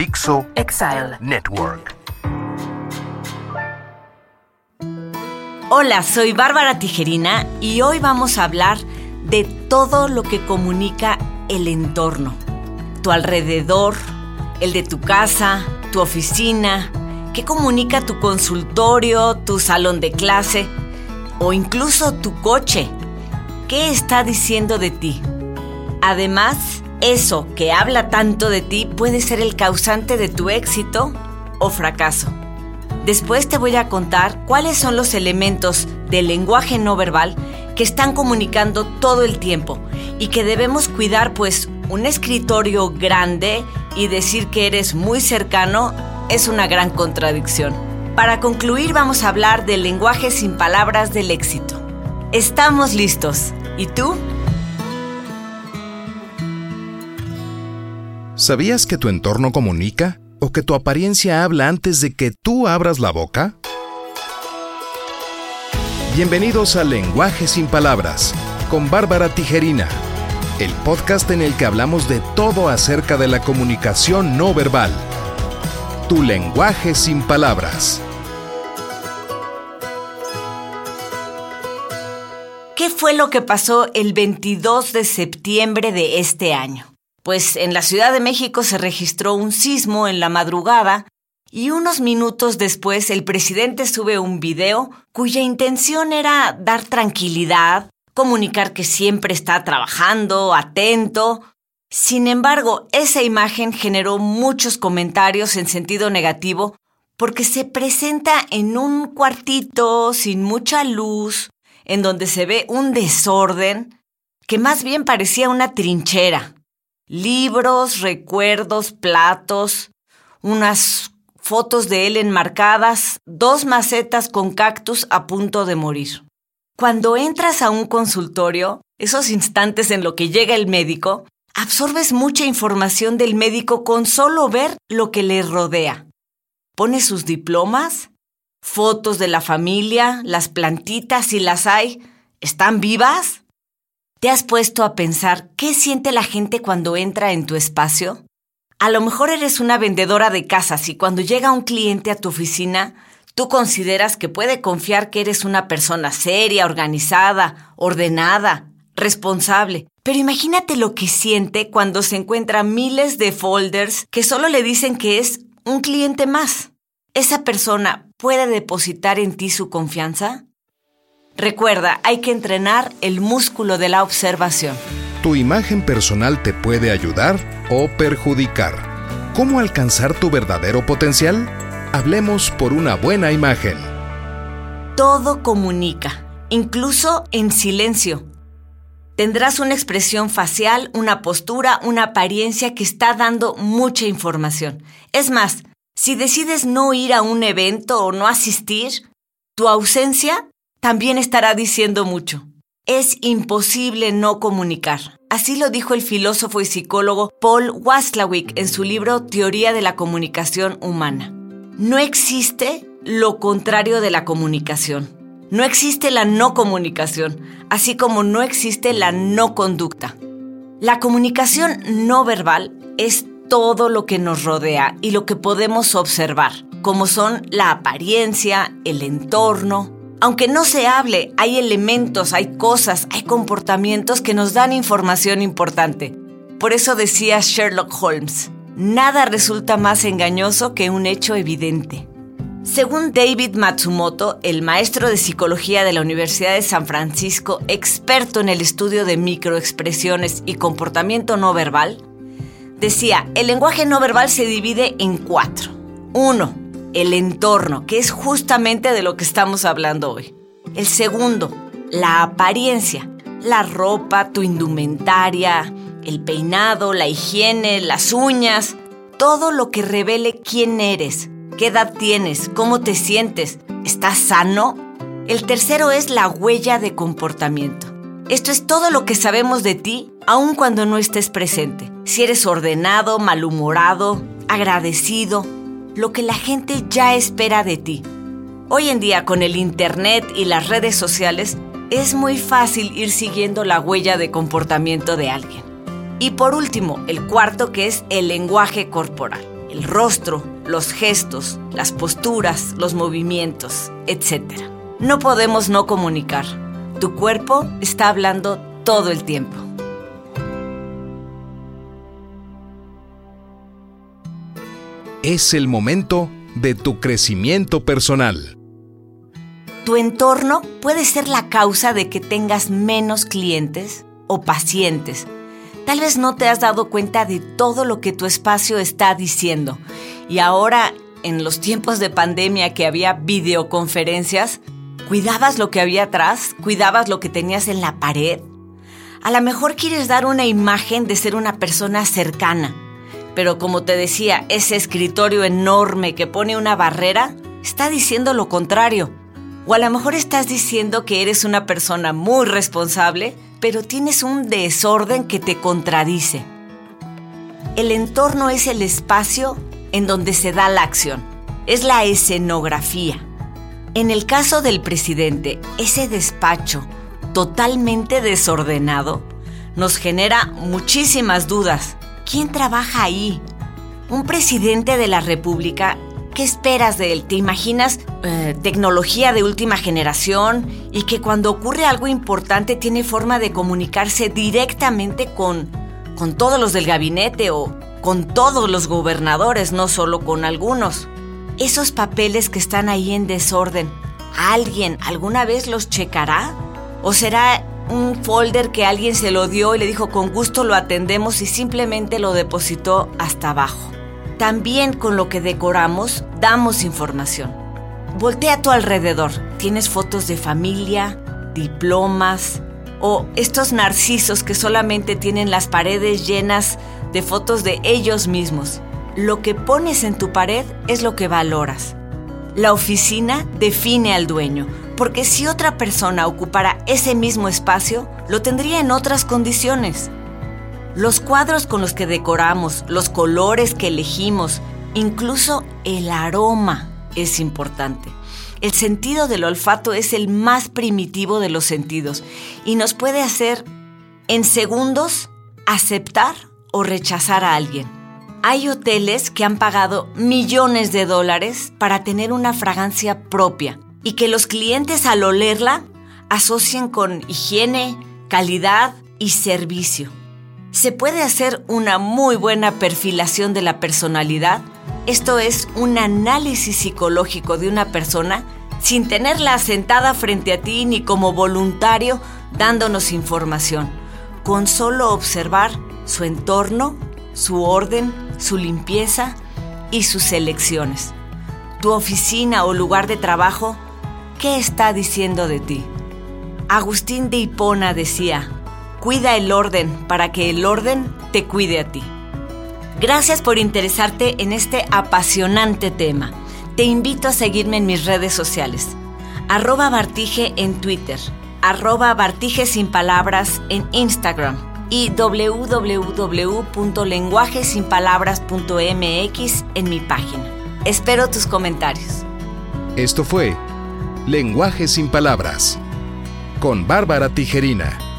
Dixo Exile Network. Hola, soy Bárbara Tijerina y hoy vamos a hablar de todo lo que comunica el entorno. Tu alrededor, el de tu casa, tu oficina, qué comunica tu consultorio, tu salón de clase o incluso tu coche. ¿Qué está diciendo de ti? Además, eso que habla tanto de ti puede ser el causante de tu éxito o fracaso. Después te voy a contar cuáles son los elementos del lenguaje no verbal que están comunicando todo el tiempo y que debemos cuidar pues un escritorio grande y decir que eres muy cercano es una gran contradicción. Para concluir vamos a hablar del lenguaje sin palabras del éxito. Estamos listos. ¿Y tú? ¿Sabías que tu entorno comunica o que tu apariencia habla antes de que tú abras la boca? Bienvenidos a Lenguaje sin Palabras con Bárbara Tijerina, el podcast en el que hablamos de todo acerca de la comunicación no verbal. Tu lenguaje sin palabras. ¿Qué fue lo que pasó el 22 de septiembre de este año? Pues en la Ciudad de México se registró un sismo en la madrugada y unos minutos después el presidente sube un video cuya intención era dar tranquilidad, comunicar que siempre está trabajando, atento. Sin embargo, esa imagen generó muchos comentarios en sentido negativo porque se presenta en un cuartito sin mucha luz, en donde se ve un desorden que más bien parecía una trinchera libros, recuerdos, platos, unas fotos de él enmarcadas, dos macetas con cactus a punto de morir. Cuando entras a un consultorio, esos instantes en lo que llega el médico, absorbes mucha información del médico con solo ver lo que le rodea. Pone sus diplomas, fotos de la familia, las plantitas si las hay, ¿están vivas? ¿Te has puesto a pensar qué siente la gente cuando entra en tu espacio? A lo mejor eres una vendedora de casas y cuando llega un cliente a tu oficina, tú consideras que puede confiar que eres una persona seria, organizada, ordenada, responsable. Pero imagínate lo que siente cuando se encuentra miles de folders que solo le dicen que es un cliente más. ¿Esa persona puede depositar en ti su confianza? Recuerda, hay que entrenar el músculo de la observación. Tu imagen personal te puede ayudar o perjudicar. ¿Cómo alcanzar tu verdadero potencial? Hablemos por una buena imagen. Todo comunica, incluso en silencio. Tendrás una expresión facial, una postura, una apariencia que está dando mucha información. Es más, si decides no ir a un evento o no asistir, tu ausencia también estará diciendo mucho. Es imposible no comunicar. Así lo dijo el filósofo y psicólogo Paul Watzlawick en su libro Teoría de la Comunicación Humana. No existe lo contrario de la comunicación. No existe la no comunicación, así como no existe la no conducta. La comunicación no verbal es todo lo que nos rodea y lo que podemos observar, como son la apariencia, el entorno, aunque no se hable, hay elementos, hay cosas, hay comportamientos que nos dan información importante. Por eso decía Sherlock Holmes, nada resulta más engañoso que un hecho evidente. Según David Matsumoto, el maestro de psicología de la Universidad de San Francisco, experto en el estudio de microexpresiones y comportamiento no verbal, decía, el lenguaje no verbal se divide en cuatro. Uno, el entorno, que es justamente de lo que estamos hablando hoy. El segundo, la apariencia, la ropa, tu indumentaria, el peinado, la higiene, las uñas, todo lo que revele quién eres, qué edad tienes, cómo te sientes, ¿estás sano? El tercero es la huella de comportamiento. Esto es todo lo que sabemos de ti, aun cuando no estés presente. Si eres ordenado, malhumorado, agradecido, lo que la gente ya espera de ti. Hoy en día con el Internet y las redes sociales es muy fácil ir siguiendo la huella de comportamiento de alguien. Y por último, el cuarto que es el lenguaje corporal. el rostro, los gestos, las posturas, los movimientos, etc. No podemos no comunicar. Tu cuerpo está hablando todo el tiempo. Es el momento de tu crecimiento personal. Tu entorno puede ser la causa de que tengas menos clientes o pacientes. Tal vez no te has dado cuenta de todo lo que tu espacio está diciendo. Y ahora, en los tiempos de pandemia que había videoconferencias, ¿cuidabas lo que había atrás? ¿Cuidabas lo que tenías en la pared? A lo mejor quieres dar una imagen de ser una persona cercana, pero como te decía, ese escritorio enorme que pone una barrera está diciendo lo contrario. O a lo mejor estás diciendo que eres una persona muy responsable, pero tienes un desorden que te contradice. El entorno es el espacio en donde se da la acción. Es la escenografía. En el caso del presidente, ese despacho totalmente desordenado nos genera muchísimas dudas. ¿Quién trabaja ahí? Un presidente de la República ¿Qué esperas de él? ¿Te imaginas eh, tecnología de última generación y que cuando ocurre algo importante tiene forma de comunicarse directamente con, con todos los del gabinete o con todos los gobernadores, no solo con algunos? Esos papeles que están ahí en desorden, ¿alguien alguna vez los checará? ¿O será un folder que alguien se lo dio y le dijo con gusto lo atendemos y simplemente lo depositó hasta abajo? También con lo que decoramos damos información. Voltea a tu alrededor. Tienes fotos de familia, diplomas o estos narcisos que solamente tienen las paredes llenas de fotos de ellos mismos. Lo que pones en tu pared es lo que valoras. La oficina define al dueño, porque si otra persona ocupara ese mismo espacio, lo tendría en otras condiciones. Los cuadros con los que decoramos, los colores que elegimos, incluso el aroma es importante. El sentido del olfato es el más primitivo de los sentidos y nos puede hacer en segundos aceptar o rechazar a alguien. Hay hoteles que han pagado millones de dólares para tener una fragancia propia y que los clientes al olerla asocian con higiene, calidad y servicio. Se puede hacer una muy buena perfilación de la personalidad, esto es un análisis psicológico de una persona sin tenerla sentada frente a ti ni como voluntario dándonos información, con solo observar su entorno, su orden, su limpieza y sus elecciones. Tu oficina o lugar de trabajo, ¿qué está diciendo de ti? Agustín de Hipona decía, Cuida el orden para que el orden te cuide a ti. Gracias por interesarte en este apasionante tema. Te invito a seguirme en mis redes sociales. Arroba Bartige en Twitter, arroba Bartige sin palabras en Instagram y www.lenguajesinpalabras.mx en mi página. Espero tus comentarios. Esto fue Lenguaje sin Palabras. Con Bárbara Tijerina